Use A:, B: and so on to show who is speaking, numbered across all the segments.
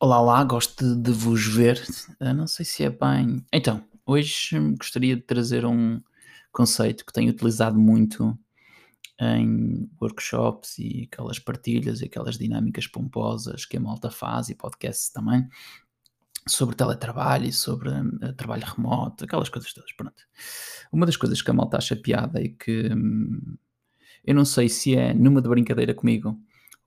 A: Olá, olá, gosto de, de vos ver. Uh, não sei se é bem. Então, hoje hum, gostaria de trazer um conceito que tenho utilizado muito em workshops e aquelas partilhas e aquelas dinâmicas pomposas que a malta faz e podcasts também sobre teletrabalho e sobre uh, trabalho remoto, aquelas coisas todas. Pronto. Uma das coisas que a malta acha piada e que hum, eu não sei se é numa de brincadeira comigo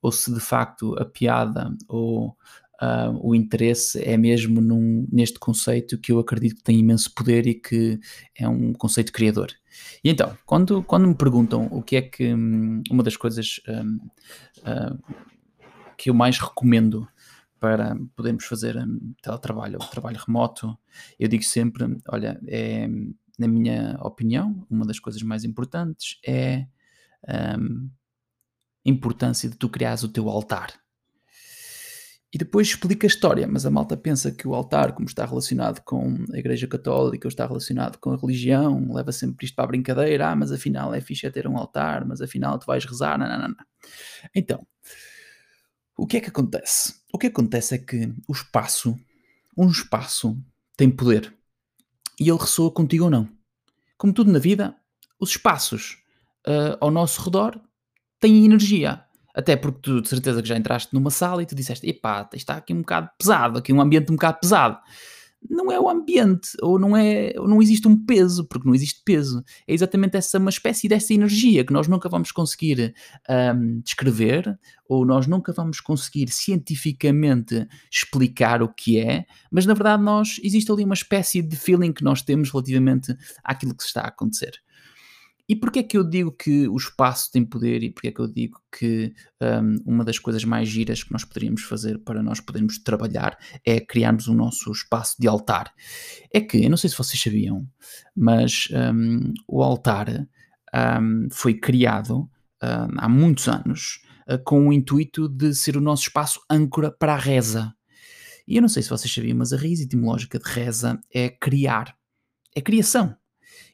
A: ou se de facto a piada ou Uh, o interesse é mesmo num, neste conceito que eu acredito que tem imenso poder e que é um conceito criador. E então, quando, quando me perguntam o que é que hum, uma das coisas um, uh, que eu mais recomendo para podermos fazer um, teletrabalho ou trabalho remoto, eu digo sempre: olha, é, na minha opinião, uma das coisas mais importantes é a hum, importância de tu criares o teu altar e depois explica a história, mas a malta pensa que o altar, como está relacionado com a Igreja Católica, ou está relacionado com a religião, leva sempre isto para a brincadeira, ah, mas afinal é fixe é ter um altar, mas afinal tu vais rezar, não, não, não. Então, o que é que acontece? O que acontece é que o espaço, um espaço, tem poder. E ele ressoa contigo ou não. Como tudo na vida, os espaços uh, ao nosso redor têm energia. Até porque tu de certeza que já entraste numa sala e tu disseste: epá, está aqui um bocado pesado, aqui um ambiente um bocado pesado. Não é o ambiente, ou não é, ou não existe um peso, porque não existe peso. É exatamente essa uma espécie dessa energia que nós nunca vamos conseguir um, descrever, ou nós nunca vamos conseguir cientificamente explicar o que é, mas na verdade nós existe ali uma espécie de feeling que nós temos relativamente àquilo que está a acontecer. E porquê é que eu digo que o espaço tem poder e porquê é que eu digo que um, uma das coisas mais giras que nós poderíamos fazer para nós podermos trabalhar é criarmos o nosso espaço de altar? É que, eu não sei se vocês sabiam, mas um, o altar um, foi criado hum, há muitos anos uh, com o intuito de ser o nosso espaço âncora para a reza. E eu não sei se vocês sabiam, mas a raiz etimológica de reza é criar, é criação.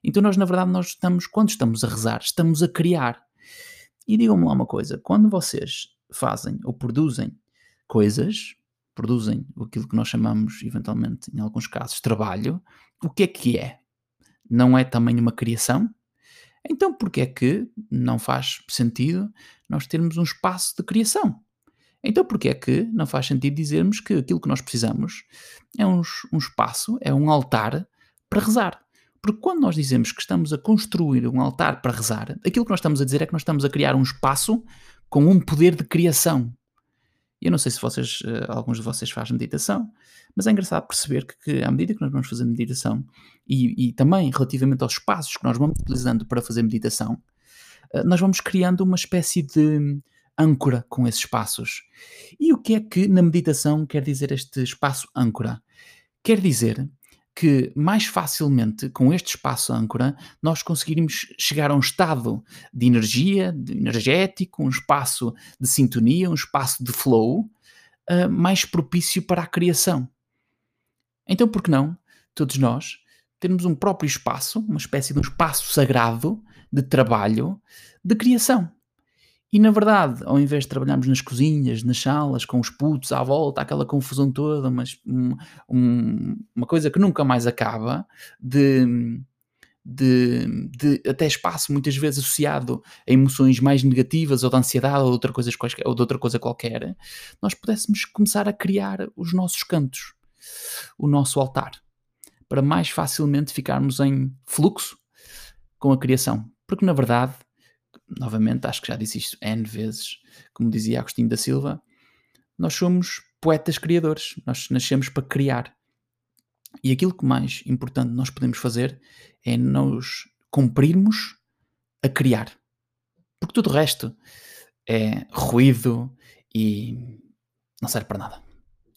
A: Então nós, na verdade, nós estamos, quando estamos a rezar, estamos a criar. E digam-me lá uma coisa, quando vocês fazem ou produzem coisas, produzem aquilo que nós chamamos, eventualmente, em alguns casos, trabalho, o que é que é? Não é também uma criação? Então, porquê é que não faz sentido nós termos um espaço de criação? Então, porquê é que não faz sentido dizermos que aquilo que nós precisamos é um, um espaço, é um altar para rezar? Porque quando nós dizemos que estamos a construir um altar para rezar, aquilo que nós estamos a dizer é que nós estamos a criar um espaço com um poder de criação. Eu não sei se vocês, eh, alguns de vocês fazem meditação, mas é engraçado perceber que, que à medida que nós vamos fazer meditação e, e, também relativamente aos espaços que nós vamos utilizando para fazer meditação, eh, nós vamos criando uma espécie de âncora com esses espaços. E o que é que na meditação quer dizer este espaço âncora? Quer dizer que mais facilmente, com este espaço âncora, nós conseguiríamos chegar a um estado de energia, de energético, um espaço de sintonia, um espaço de flow uh, mais propício para a criação. Então, por que não, todos nós, termos um próprio espaço, uma espécie de um espaço sagrado de trabalho, de criação? E na verdade, ao invés de trabalharmos nas cozinhas, nas salas, com os putos à volta, aquela confusão toda, mas um, um, uma coisa que nunca mais acaba, de, de, de, até espaço muitas vezes associado a emoções mais negativas ou de ansiedade ou de outra coisa ou de outra coisa qualquer, nós pudéssemos começar a criar os nossos cantos, o nosso altar, para mais facilmente ficarmos em fluxo com a criação. Porque na verdade novamente, acho que já disse isto N vezes, como dizia Agostinho da Silva, nós somos poetas criadores, nós nascemos para criar. E aquilo que mais importante nós podemos fazer é nos cumprirmos a criar. Porque tudo o resto é ruído e não serve para nada.